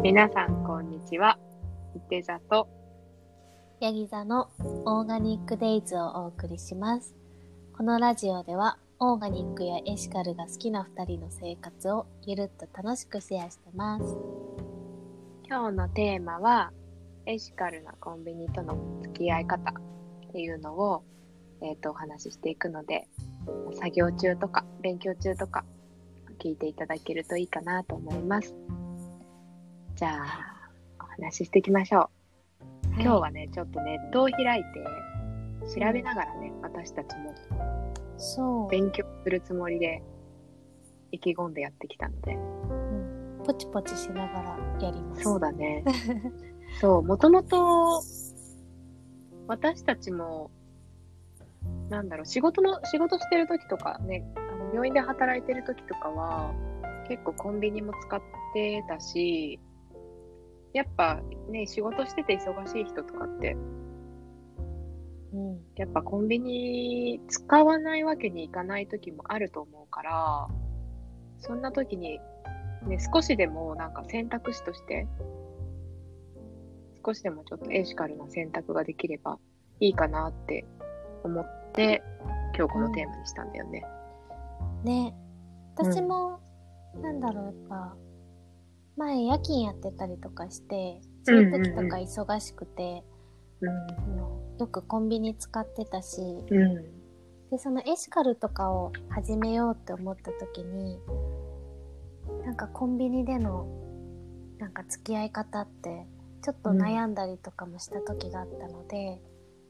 皆さんこんにちは。いて座とヤギ座のオーガニックデイズをお送りします。このラジオではオーガニックやエシカルが好きな2人の生活をゆるっと楽しくシェアしてます。今日のテーマはエシカルなコンビニとの付き合い方っていうのを、えー、とお話ししていくので作業中とか勉強中とか聞いていただけるといいかなと思います。じゃあお話ししていきましょう。今日はねちょっとネットを開いて調べながらね、私たちもそう、勉強するつもりで意気込んでやってきたので。うん、ポチポチしながらやります。そうだね。そうもともと私たちもなんだろう仕事の仕事してる時とかねあの病院で働いてる時とかは結構コンビニも使ってたしやっぱね仕事してて忙しい人とかってうん、やっぱコンビニ使わないわけにいかない時もあると思うから、そんな時に、ね、少しでもなんか選択肢として、少しでもちょっとエシカルな選択ができればいいかなって思って、今日このテーマにしたんだよね。ね。私も、なんだろうやっぱ前夜勤やってたりとかしてそういう時とか忙しくて、あのよくコンビニ使ってたしうん。うん。でそのエシカルとかを始めようって思った時になんかコンビニでのなんか付き合い方ってちょっと悩んだりとかもした時があったので、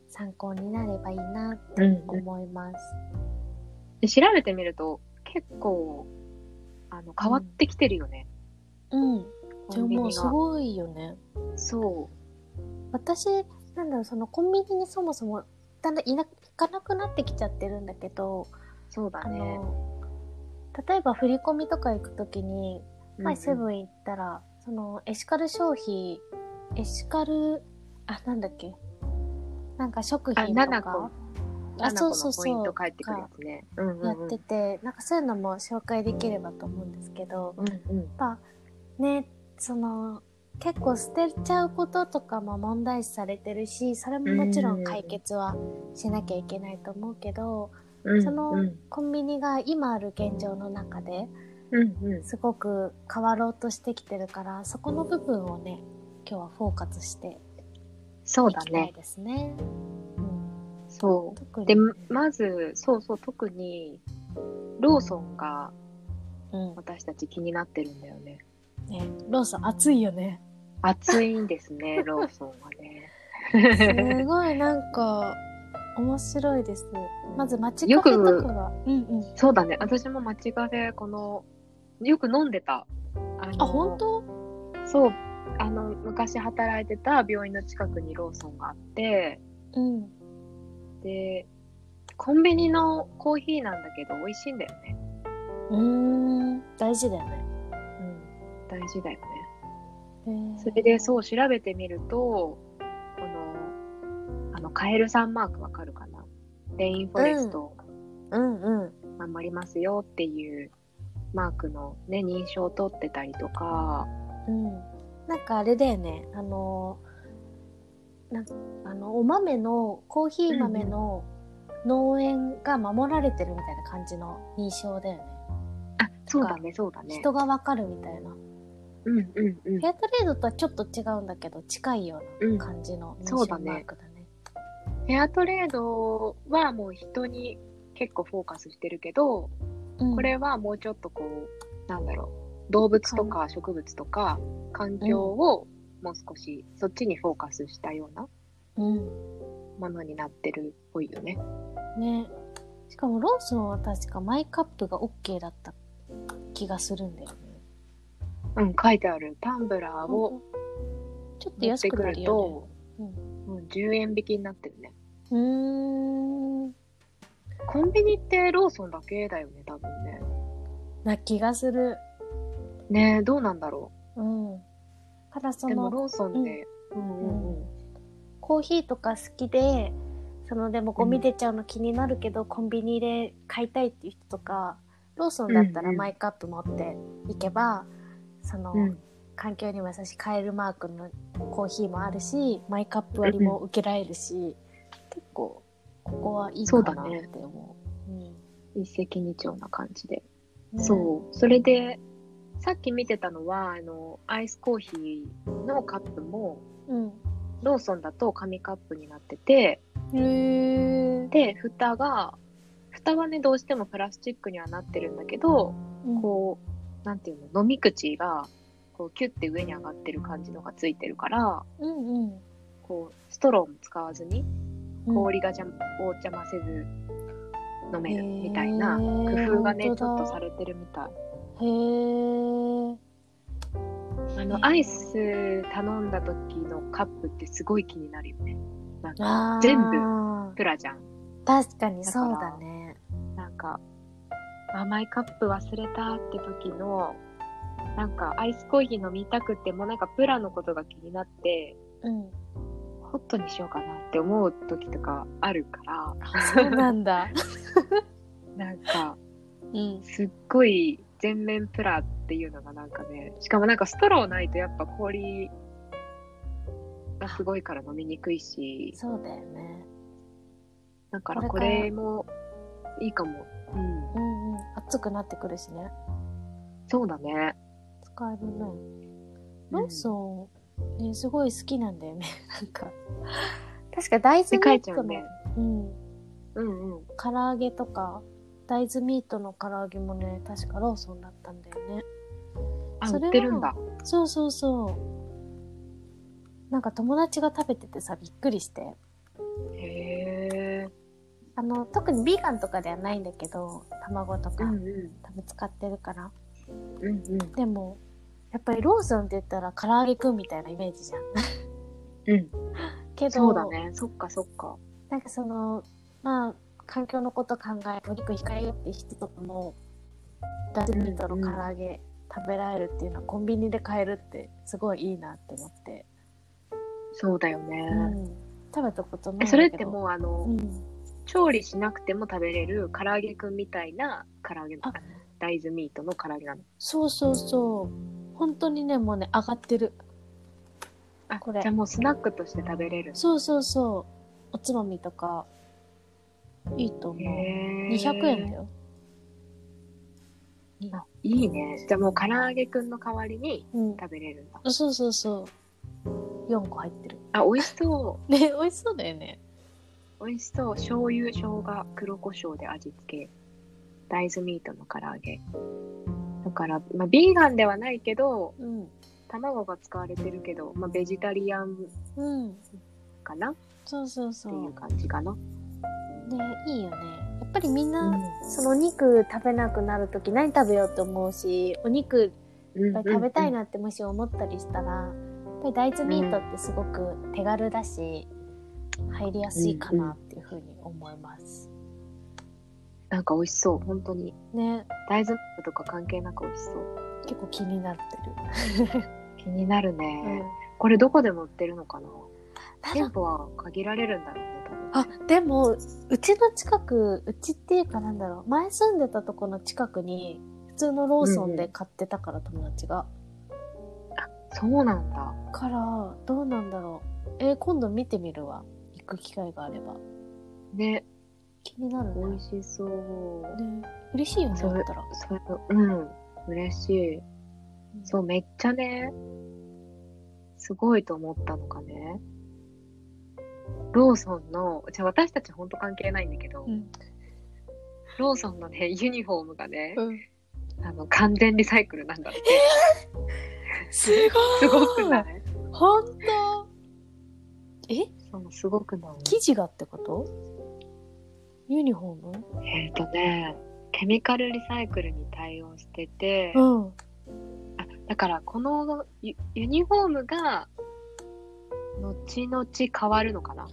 参考になればいいなってうん思います。で調べてみると、結構、あの、変わってきてるよね。うん。じゃもうすごいよね。そ私なんだろうそのコンビニにそもそもだんだんいな行かなくなってきちゃってるんだけど、う。そうだあね。の例えば振り込みとか行く時に前セン。ブン行ったら、そのエシカル消費エシカルあなんだっけ？なんか食あ、品と7個か。あ7そうそうそうやってて、なんかそういうのも紹介できればと思うんですけど、うんうんやっぱねその結構捨てちゃうこととかも問題視されてるしそれももちろん解決はしなきゃいけないと思うけど、うんそのうんコンビニが今ある現状の中ですごく変わろうとしてきてるからそこの部分をね今日はフォーカスしてそうだいきたいね。ですね。うんそう。で、まず、そうそう、特に、ローソンがうん私たち気になってるんだよね。ね、ローソン暑いよね。暑いんですね、ローソンはね。すごいなんか面白いです。まず街カフェとかが。うんうん。そうだね、私も街カフェ、この、よく飲んでた。あのあ、本当？そう。あの、昔働いてた病院の近くにローソンがあって、うん。で、コンビニのコーヒーなんだけど、美味しいんだよね。うーん。大事だよね。うん。大事だよね。それでそう調べてみると、この、あの、カエルさんマークわかるかな？レインフォレストをうんうん。守りますよっていうマークのね、認証を取ってたりとか、うん。なんかあれだよね。あの、なんあの、お豆の、コーヒー豆の農園が守られてるみたいな感じの認証だよね。あ、そうだね、そうだね。人がわかるみたいな。うんうんうんフ。ェアトレードとはちょっと違うんだけど、近いよううんな感じの認証そうだねマークだね。フェアトレードはもう人に結構フォーカスしてるけど、うんこれはもうちょっとこう、なんだろう、動物とか植物とか環境をもう少しそっちにフォーカスしたようなうん。ものになってるっぽいよね。ね。しかもローソンは確かマイカップが OK だった気がするんだよね。うん、書いてある。タンブラーをちょっと安くてくるなるよと、ね。うん、10円引きになってるね。うん。コンビニってローソンだけだよね、多分ね。な気がする。ねえ、どうなんだろ。うん。ただそうの、でもローソンで、うんうんうん。コーヒーとか好きで、そのでもゴミ出ちゃうの気になるけど、コンビニで買いたいっていう人とか、ローソンだったらうんうんマイカップ持っていけば、その、うん環境にも優しいカエルマークのコーヒーもあるしマイカップ割りも受けられるし、結構ここはいいかなって思う。うん一石二鳥な感じで。ねそう。それで、さっき見てたのは、あの、アイスコーヒーのカップも、うん。ローソンだと紙カップになってて、で、蓋が、蓋はね、どうしてもプラスチックにはなってるんだけど、うんこう、なんていうの、飲み口が、こう、キュッて上に上がってる感じのがついてるから、うんうんこう、ストローも使わずに、うん。氷がじゃを邪魔せず飲めるみたいな工夫がね、ちょっとされてるみたい。へーあの、アイス頼んだ時のカップってすごい気になるよね。なんか、全部プラじゃん。確かにそうだね。なんか、甘いカップ忘れたって時の、なんかアイスコーヒー飲みたくてもなんかプラのことが気になって、うん。ホットにしようかなって思う時とかあるから、そうなんだ。なんか、うん。すっごい全面プラっていうのがなんかね、しかもなんかストローないとやっぱ氷がすごいから飲みにくいし、そうだよね。だからここれもいいかも。うん。うんうん。熱くなってくるしね。そうだね。使えるね。ローソン、ね、すごい好きなんだよね。なんか。確か大豆ミートの、ね。うん。うんうん。唐揚げとか、大豆ミートの唐揚げもね、確かローソンだったんだよね。あ、売それはってるんだ。そうそうそう。なんか友達が食べててさ、びっくりして。へえ。あの、特にビーガンとかではないんだけど、卵とか、うんうん。多分使ってるから。うんうん。でも、やっぱりローソンって言ったら唐揚げくんみたいなイメージじゃん。うん。けど、そうだね。そっかそっか。なんかその、まあ、環境のこと考え、お肉控えようって人とかも、大豆ミートの唐揚げ食べられるっていうのはコンビニで買えるってすごいいいなって思って。そうだよね。うん。食べたことないそれってもうあの、うん。調理しなくても食べれる唐揚げくんみたいな唐揚げあ大豆ミートの唐揚げなの。そうそうそう。本当にね、もうね、上がってる。あ、これじゃあもうスナックとして食べれる。そうそうそう。おつまみとか、いいと思う。へー200円だよ。あいいね。じゃあもう唐揚げくんの代わりにうん。食べれるんだ。そうそうそう。4個入ってる。あ、美味しそ ね、美味しそうだよね。う。美味しそう。醤油、生姜、黒胡椒で味付け。大豆ミートの唐揚げ。だから、まあ、ビーガンではないけど、うん。卵が使われてるけど、まあ、ベジタリアンうん。かな？っそうそうそていうう。感じかな。ね、いいよね。やっぱりみんな、うんそのお肉食べなくなるとき何食べようと思うし、お肉食べたいなってもし思ったりしたら、やっぱり大豆ミートってすごく手軽だし、入りやすいかなっていうふうに思います。なんか美味しそう。本当に。ね、大豆とか関係なく美味しそう。結構気になってる。気になるうんね。これどこでも売ってるのかな？店舗は限られるんだろうね、多分。あ、でも、うちの近く、うちっていうかなんだろう、前住んでたとこの近くに、普通のローソンで買ってたから、友達が。そうなんだ。から、どうなんだろう。えー今度見てみるわ。行く機会があれば。ね、気になるね。美味しそう。ね嬉しいよね、そったら。それうん、嬉しい。そう、めっちゃね、すごいと思ったのがね、ローソンの、じゃあ私たちほんと関係ないんだけど、うん。ローソンのね、ユニフォームがね、うん。あの、完全リサイクルなんだって。すすごい ごくない？ほんとえ？そう、すごくない生地がってこと？ユニフォーム？えっ、とね、ケミカルリサイクルに対応してて、うん。あだからこのユユニフォームが後々変わるのかな？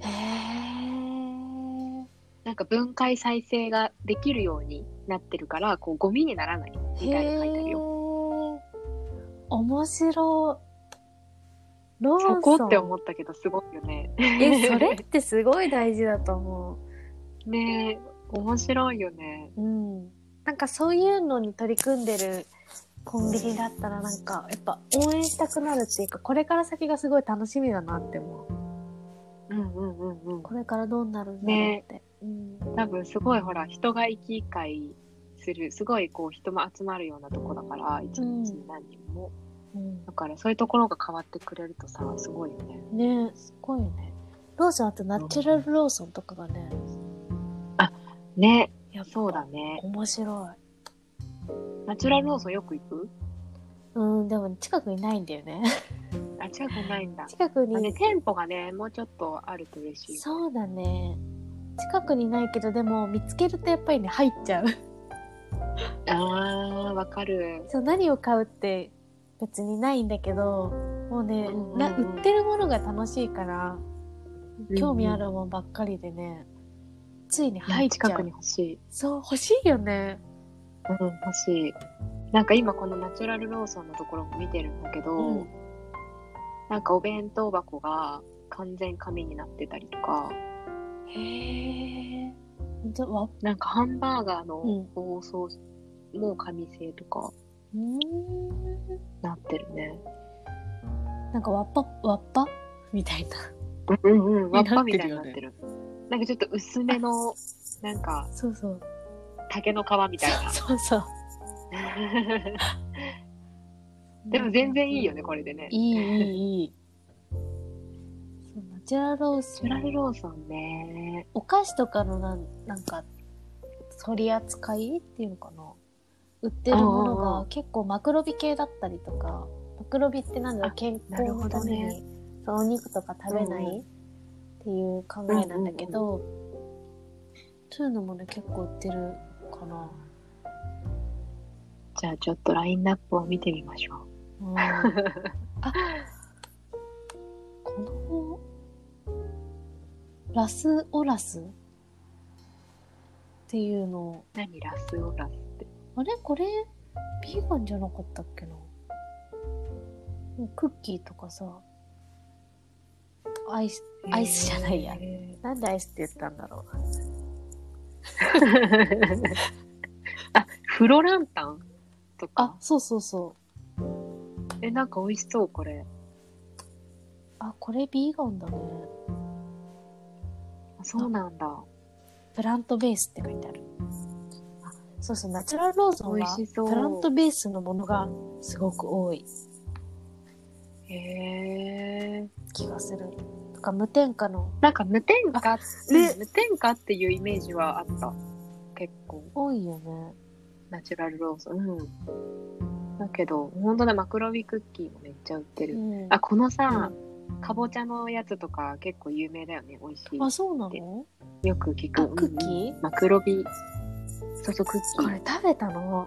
へー。なんか分解再生ができるようになってるからこうゴミにならないみたいな書いてあるよ。面白い。ローソン。そこって思ったけどすごいよね。え、それってすごい大事だと思ねえ面白いよね。う。うん。なんかそういうのに取り組んでるコンビニだったらなんかやっぱ応援したくなるっていうかこれから先がすごい楽しみだなって思ううんうんうんうん。これからどうなるんだろうって、うん多分すごいほら、人が行き交する、すごいこう人も集まるようなとこだから、一日に何人も。うんだからそういうところが変わってくれるとさ、すごいよね。ねすごいよねローソンあとナチュラルローソンとかがねね。やそうだね。面白ナチュラルローソンよく行く？いうんでも近くにないんだよねあ、近くないんだ。近くに、まあね、店舗がね、もうちょっとあると嬉しい。そうだね近くにないけどでも見つけるとやっぱりね入っちゃうあー、わかる。そう何を買うって別にないんだけどもうね、うんうんうん。な売ってるものが楽しいから興味あるうんもんばっかりでね、ついに入っちゃ近くにう欲しい。そう欲しいよね。うん、欲しい。なんか今このナチュラルローソンのところも見てるんだけど、うんなんかお弁当箱が完全紙になってたりとか、へえなんかハンバーガーうん。の包装も紙製とかなってるね。なんかわっぱわっぱ？みたいな。うんうんうん、わっぱみたいになってる。なんかちょっと薄めの、なんかそうそう。竹の皮みたいな。そうそう。でも全然いいよね、これでね。いいいいいい。そうナチュラルローソンナチュラルローソンね。お菓子とかのなんなんか取り扱いっていうのかな売ってるものが結構マクロビ系だったりとかマクロビってなんだろうあ健康のために、どね。そうお肉とか食べない、っていう考えなんだけど、そういうのもね結構売ってるかな、じゃあちょっとラインナップを見てみましょう。うん、あこのラスオラスっていうのを何ラスオラス？あれ？これ、ビーガンじゃなかったっけな？クッキーとかさ、アイス、アイスじゃないや。へなんでアイスって言ったんだろう？ー あ、フロランタンとあか、。そうそうそう。え、なんか美味しそう、これ。あ、これビーガンだね。あそうなんだ。プラントベースって書いてある。あそうそう、ナチュラルローソン美はプラントベースのものがすごく多いへえ。気がする。とか、無添加のなんか無添加、ねうん無添加っていうイメージはあった。結構。多いよね。ナチュラルローソン。うん。だけど、ほんとね、マクロビクッキーもめっちゃ売ってる。うん。あ、このさ、かぼちゃのやつとか結構有名だよね。美味しい。あ、そうなの？よく聞く。あ、クッキうんうんー？マクロビ。そうそう、クッキー。これ食べたの？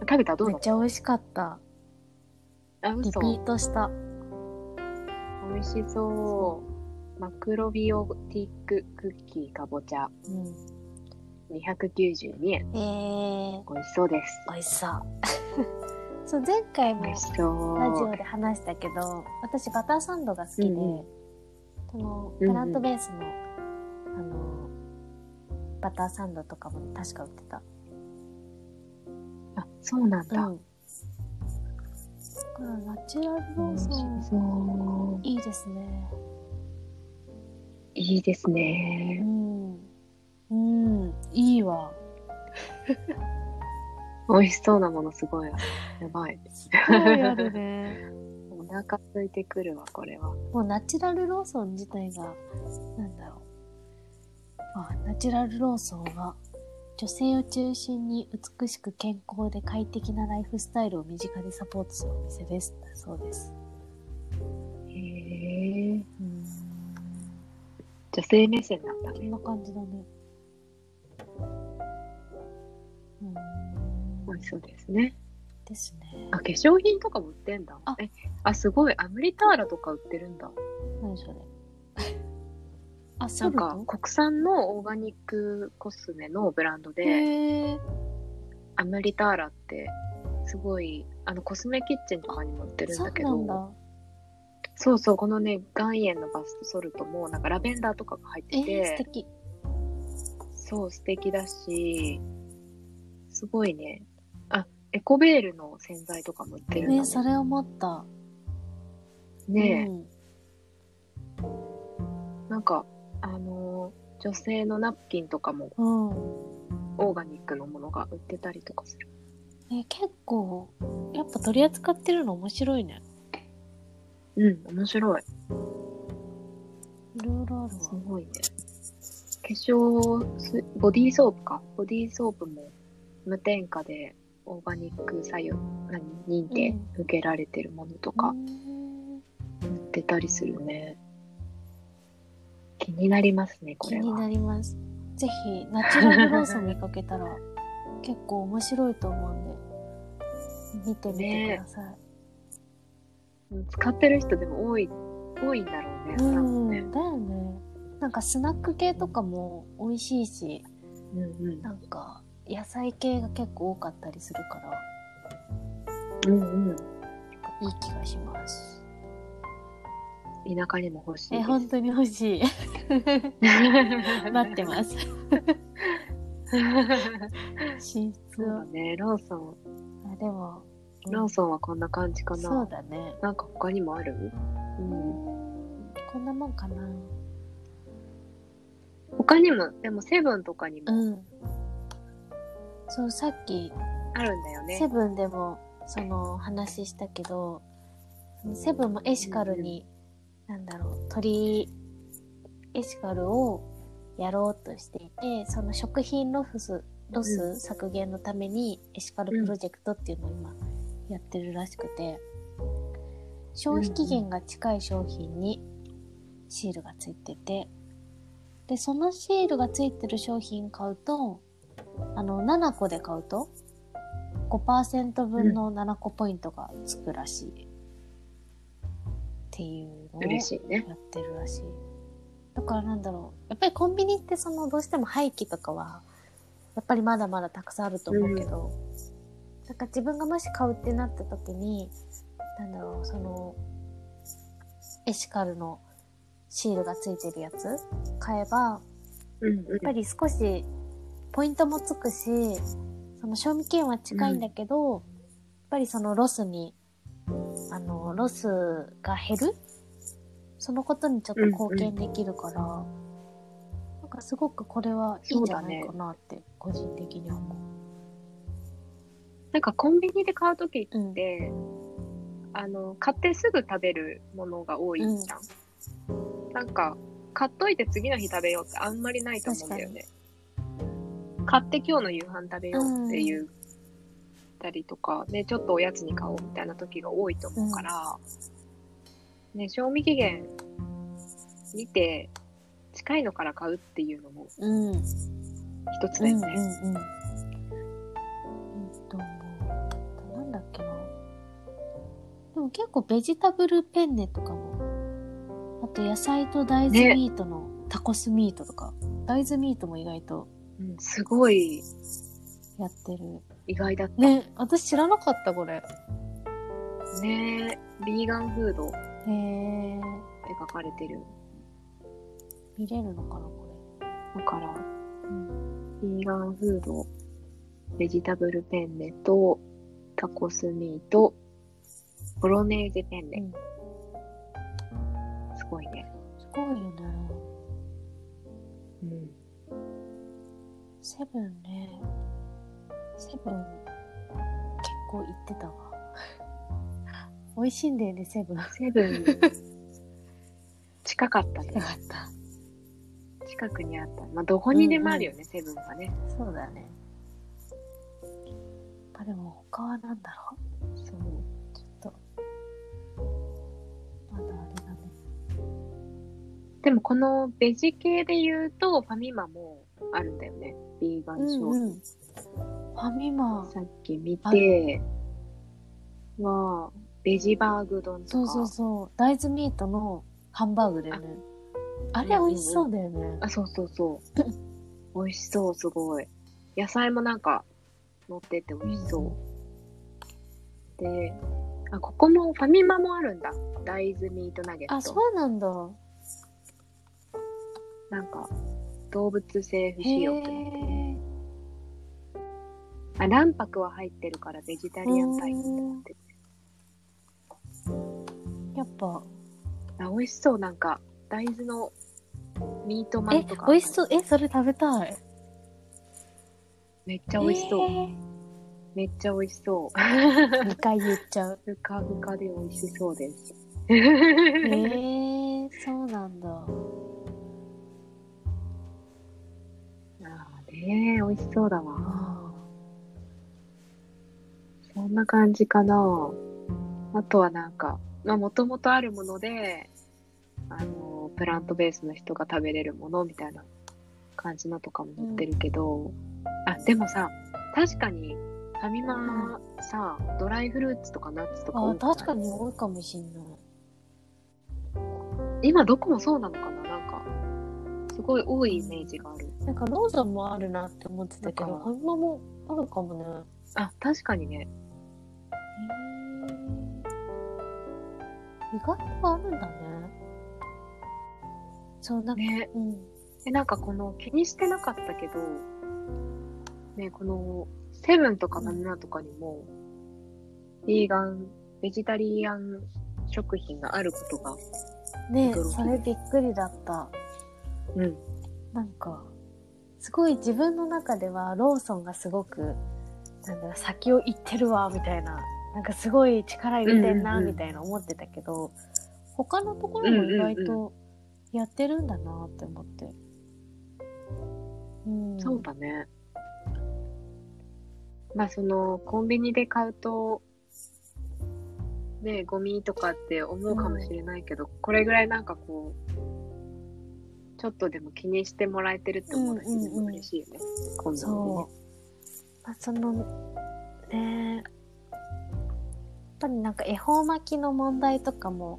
食べた？どうめだっっちゃ美味しかった。たあ、リピ嘘。ートした。美味しそう。マクロビオティッククッキーかぼちゃうん。292円。えー、美味しそうです。美味しそう。そう、前回も。ラジオで話したけど、私バターサンドが好きで、うんの、うんうんプラントベースの、あの、バターサンドとかも確か売ってた。あ、そうなんだ。うん。だからナチュラルローソン。いいですね。いいですうね。ん。うん、いいわ。美味しそうなものすごい。やばい。すごいあるね。お腹空いてくるわ、これは。もうナチュラルローソン自体が、なんだろう。あ、ナチュラルローソンは、女性を中心に美しく健康で快適なライフスタイルを身近にサポートするお店です。だそうです。へえ。うん。女性目線なんだね。こんな感じだね。うん。美味しそうですね。ですねあ、。化粧品とかも売ってんだ。あえ、あ、すごい。アムリターラとか売ってるんだ。何それ。あ、なんか国産のオーガニックコスメのブランドで、アムリターラってすごいあのコスメキッチンとかにも売ってるんだけど。そうそうこのね岩塩のバストソルトもなんかラベンダーとかが入ってえー、素て、敵。そう素敵だしすごいねあエコベールの洗剤とかも売ってるんだ、ね。ね、それ思った。ねえ、うんなんか、あのー女性のナプキンとかもうん。オーガニックのものが売ってたりとかする。ね、結構、やっぱ取り扱ってるの面白いね。うん、面白い。いろいろあるわ。すごいね。化粧す、ボディーソープか？ボディーソープも無添加でオーガニック作用、何、認定うん受けられてるものとうかん売ってたりするね。気になりますね、これは。気になります。ぜひ、ナチュラルローソン見かけたら、結構面白いと思うんで、見てみてください。使ってる人でも多い、多いんだろうね、多うん、分ね。だよね。なんかスナック系とかも美味しいし、うんうん。なんか野菜系が結構多かったりするから、うんうん。いい気がします。田舎にも欲しいえ。本当に欲しい。待ってます。進出そうだを。ね、ローソン。あ、でも、ローソンはこんな感じかな。そうだね。なんか他にもある？う。うんんこんなもんかな。他にも、でもセブンとかにもうん。そう、さっき、あるんだよね。セブンでも、その話したけど、セブンもエシカルに、なんだろう、鳥、エシカルをやろうとしていて、その食品ロス、ロス削減のためにエシカルプロジェクトっていうのを今やってるらしくて、消費期限が近い商品にシールがついてて、で、そのシールがついてる商品買うと、あの、7個で買うと、5%分の7個ポイントがつくらしい。っていうのをや。ってるらしい。だからなんだろう。やっぱりコンビニってそのどうしても廃棄とかは、やっぱりまだまだたくさんあると思うけど、なんか自分がもし買うってなった時に、なんだろう、その、エシカルのシールがついてるやつ買えば、うんやっぱり少しポイントもつくし、その賞味期限は近いんだけど、やっぱりそのロスに、あの、ロスが減る？そのことにちょっと貢献できるから、なんかすごくこれはいいんじゃないかなって、個人的には思なんかコンビニで買うときっう。うん。て、あの、買ってすぐ食べるものが多いじゃん。なんか、買っといて次の日食べようってあんまりないと思うんだよね。買って今日の夕飯食べようっていう、たりとか、ね、ちょっとおやつに買おうみたいな時が多いと思うから、ね、賞味期限見て、近いのから買うっていうのも。一つうんだよね。うんうん。えっと、なんだっけな。でも結構ベジタブルペンネとかも、あと野菜と大豆ミートのタコスミートとか、大豆ミートも意外とうん、すごいやってる。意外だった。ね、私知らなかったこれ。ねビーガンフードっへえ、て書かれてる。見れるのかなこだから、れ。うん。ビーガンフード、ベジタブルペンネと、タコスミート、ボロネーゼペンネ。うん、すごいね。すごいよね。うん。セブンね。セブン、結構行ってたわ。美味しいんだよね、セブン。セブン、近かったね。よかった。近くにあった。まあ、どこにでもあるよね、セブンはね。そうだね。あ、でも他は何だろう？そう。ちょっと。まだあれだね。でもこのベジ系で言うと、ファミマもあるんだよね。ビーガン商品。うん。ファミマ。さっき見あて、は、ベジバーグ丼とか。そうそうそう。大豆ミートのハンバーグだよね。あれ美味しそうだよね。あ、そうそうそう。美味しそう、すごい。野菜もなんか、乗ってて美味しそう。で、あ、ここもファミマもあるんだ。大豆ミートナゲット。あ、そうなんだ。なんか、動物性不へ使用ってなって。あ、卵白は入ってるからベジタリアンタイプってなってる。やっぱ、あ、美味しそう。なんか、大豆のミートマえンとか。、美味しそう。え、それ食べたい。めっちゃ美味しそう。えめっちゃ美味しそう。ー、2回言っちゃう。ふかふかで美味しそうです。えー、そうなんだ。ああね美味しそうだわ。あそんな感じかな。あとはなんか、まあ、もともとあるもので、あの、プラントベースの人が食べれるものみたいな感じのとかも載ってるけど、あ、でもさ、確かに、ファミマさ、ドライフルーツとかナッツとかあ多くない？確かに多いかもしんない。今どこもそうなのかな？なんか、すごい多いイメージがある。なんかローソンもあるなって思ってたけど、ファミマもあるかもね。あ、確かにね。意外とあるんだね。そう、なんか、ね。うん。え、なんかこの気にしてなかったけど、ね、このセブンとかファミマとかにも、ビーガン、ベジタリアン食品があることが、ねそれびっくりだった。うん。なんか、すごい自分の中ではローソンがすごく、なんだろう、先を行ってるわ、みたいな。なんかすごい力入れてんな、うんうんうんみたいな思ってたけど、他のところも意外とやってるんだなって思って。うん。そうだね。まあその、コンビニで買うと、ね、ゴミとかって思うかもしれないけど、これぐらいなんかこう、ちょっとでも気にしてもらえてるって思うだけでも嬉しいよね。コンビニでねそう。まあ、その、ねやっぱりなんか恵方巻きの問題とかも、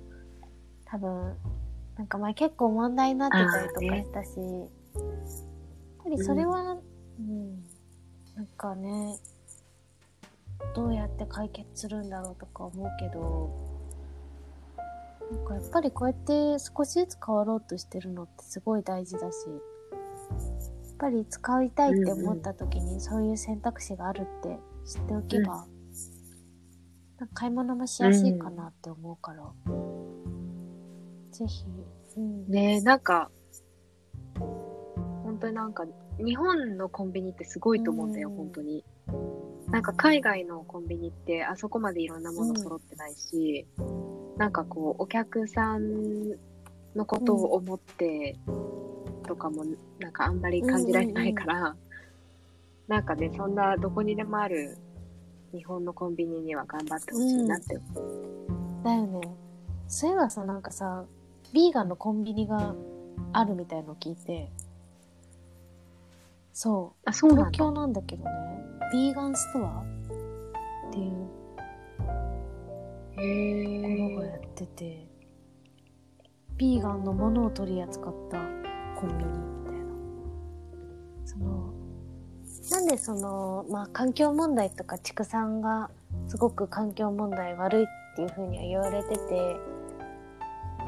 多分、なんか前結構問題になってたりとかしたし、やっぱりそれは、うん、なんかね、どうやって解決するんだろうとか思うけど、なんかやっぱりこうやって少しずつ変わろうとしてるのってすごい大事だし、やっぱり使いたいって思った時にそういう選択肢があるって知っておけば、買い物もしやすいかなって思うから、ぜひ、うん、ねえ、なんか、本当になんか、日本のコンビニってすごいと思うんだよ、うん。本当に。なんか海外のコンビニってあそこまでいろんなもの揃ってないし、なんかこう、お客さんのことを思ってとかも、なんかあんまり感じられないから、なんかね、そんなどこにでもある日本のコンビニには頑張ってほしいなって思う。だよね。そういえばさ、なんかさ、ビーガンのコンビニがあるみたいの聞いて、そう、あ、そうなんだ。東京なんだけどね、ビーガンストアっていうへところがやえ。ってて、ビーガンのものを取り扱ったコンビニみたいな。その、なんでその、まあ環境問題とか畜産がすごく環境問題悪いっていうふうには言われてて、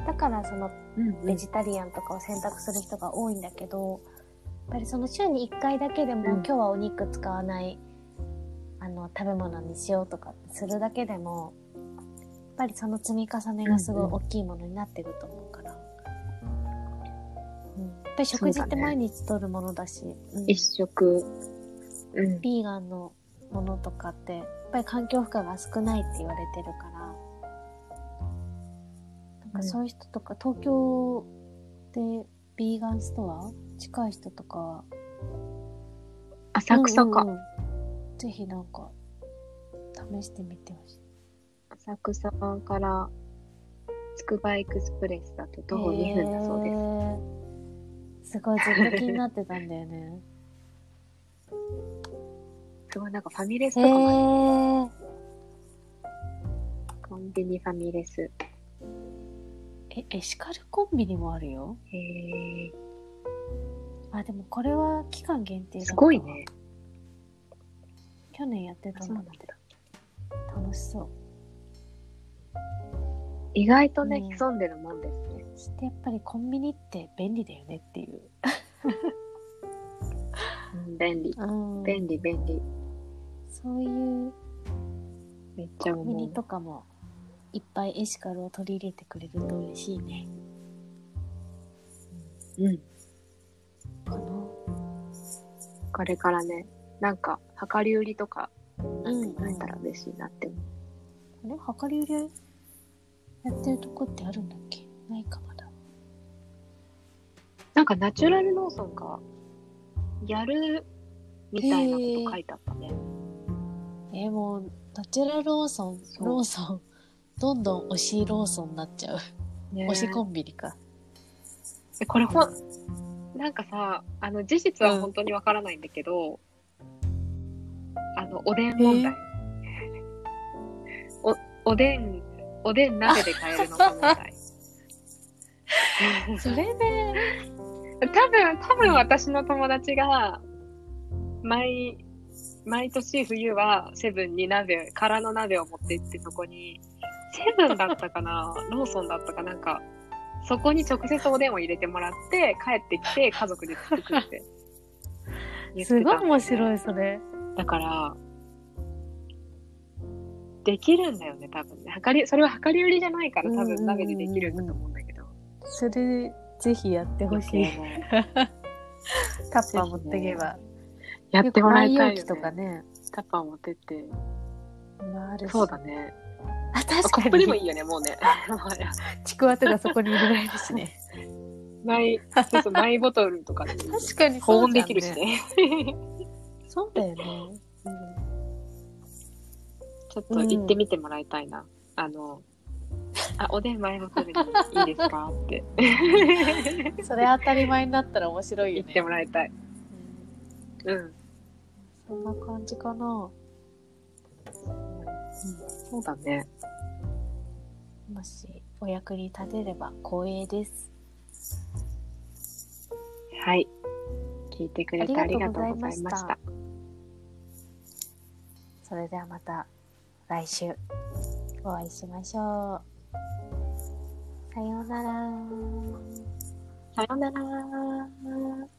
だからそのベジタリアンとかを選択する人が多いんだけど、やっぱりその週に1回だけでも、うん。今日はお肉使わないあの食べ物にしようとかするだけでもやっぱりその積み重ねがすごい大きいものになってると思うから、うん。やっぱり食事って毎日取るものだし。うん。一食。うん。ビーガンのものとかってやっぱり環境負荷が少ないって言われてるからなんかそういう人とか、東京でビーガンストア近い人とかは浅草か。うんうんうんぜひなんか試してみてほしい浅草からつくばエクスプレスだと徒歩2分だそうです。す。すごいずっと気になってたんだよね。すごいなんかファミレスとへかもあるーコンビニファミレス。え、エシカルコンビニもあるよ。へえ。あ、でもこれは期間限定だすごいね。去年やってたんだ。楽しそう。意外とね、うん潜んでるもんですね。そしてやっぱりコンビニって便利だよねっていう。うん、便利。うん。便利、便利。ちゃコンビニ思とかもいっぱいエシカルを取り入れてくれると嬉しいね。う。うん。かな。これからね、なんか、量り売りとか、うん、うん。なったら嬉しいなって思う。あれ？量り売りやってるとこってあるんだっけ？ないかまだ。なんか、ナチュラルローソンが、やる、みたいなこと書いてあったね。えーもう、ナチュラルローソン、ローソン、どんどん推しローソンになっちゃう。ね推しコンビニか。えこれほん、なんかさ、あの、事実は本当にわからないんだけど、あの、おでん問題。お、おでん、おでん鍋で買えるのか問題。それで、多分、多分私の友達が、毎、毎年冬はセブンに鍋、空の鍋を持って行ってそこに、セブンだったかな？ローソンだったかな？んか、そこに直接おでんを入れてもらって、帰ってきて家族で作ってって言ってたすごい面白い、それ。だから、できるんだよね、多分ね。はかり、それは量り売りじゃないから多分鍋でできるんだと思うんだけど。それ、ぜひやってほしい。タッパー持ってけば。やってもらいたいよ、ね。とかね。タッパー持ってって。まああるしそうだね。あ、あ確かコップでもいに。いよね、もうね。ちくわとかそこに入れられるしね。マイ、そうそう、マイボトルとかでも 確かに保温できるし。ね。そうだよね。ちょっと行ってみてもらいたいな。あの、あ、おでんマイボトルにいいですかってそれ当たり前になったら面白いよね。言ってもらいたい。うんうん。そんな感じかな。そうだね。もしお役に立てれば光栄です。はい。聞いてくれてあありりがとうごがとうございざいまし。ましたそれではまた来週お会いしましょう。さようなら。さようなら。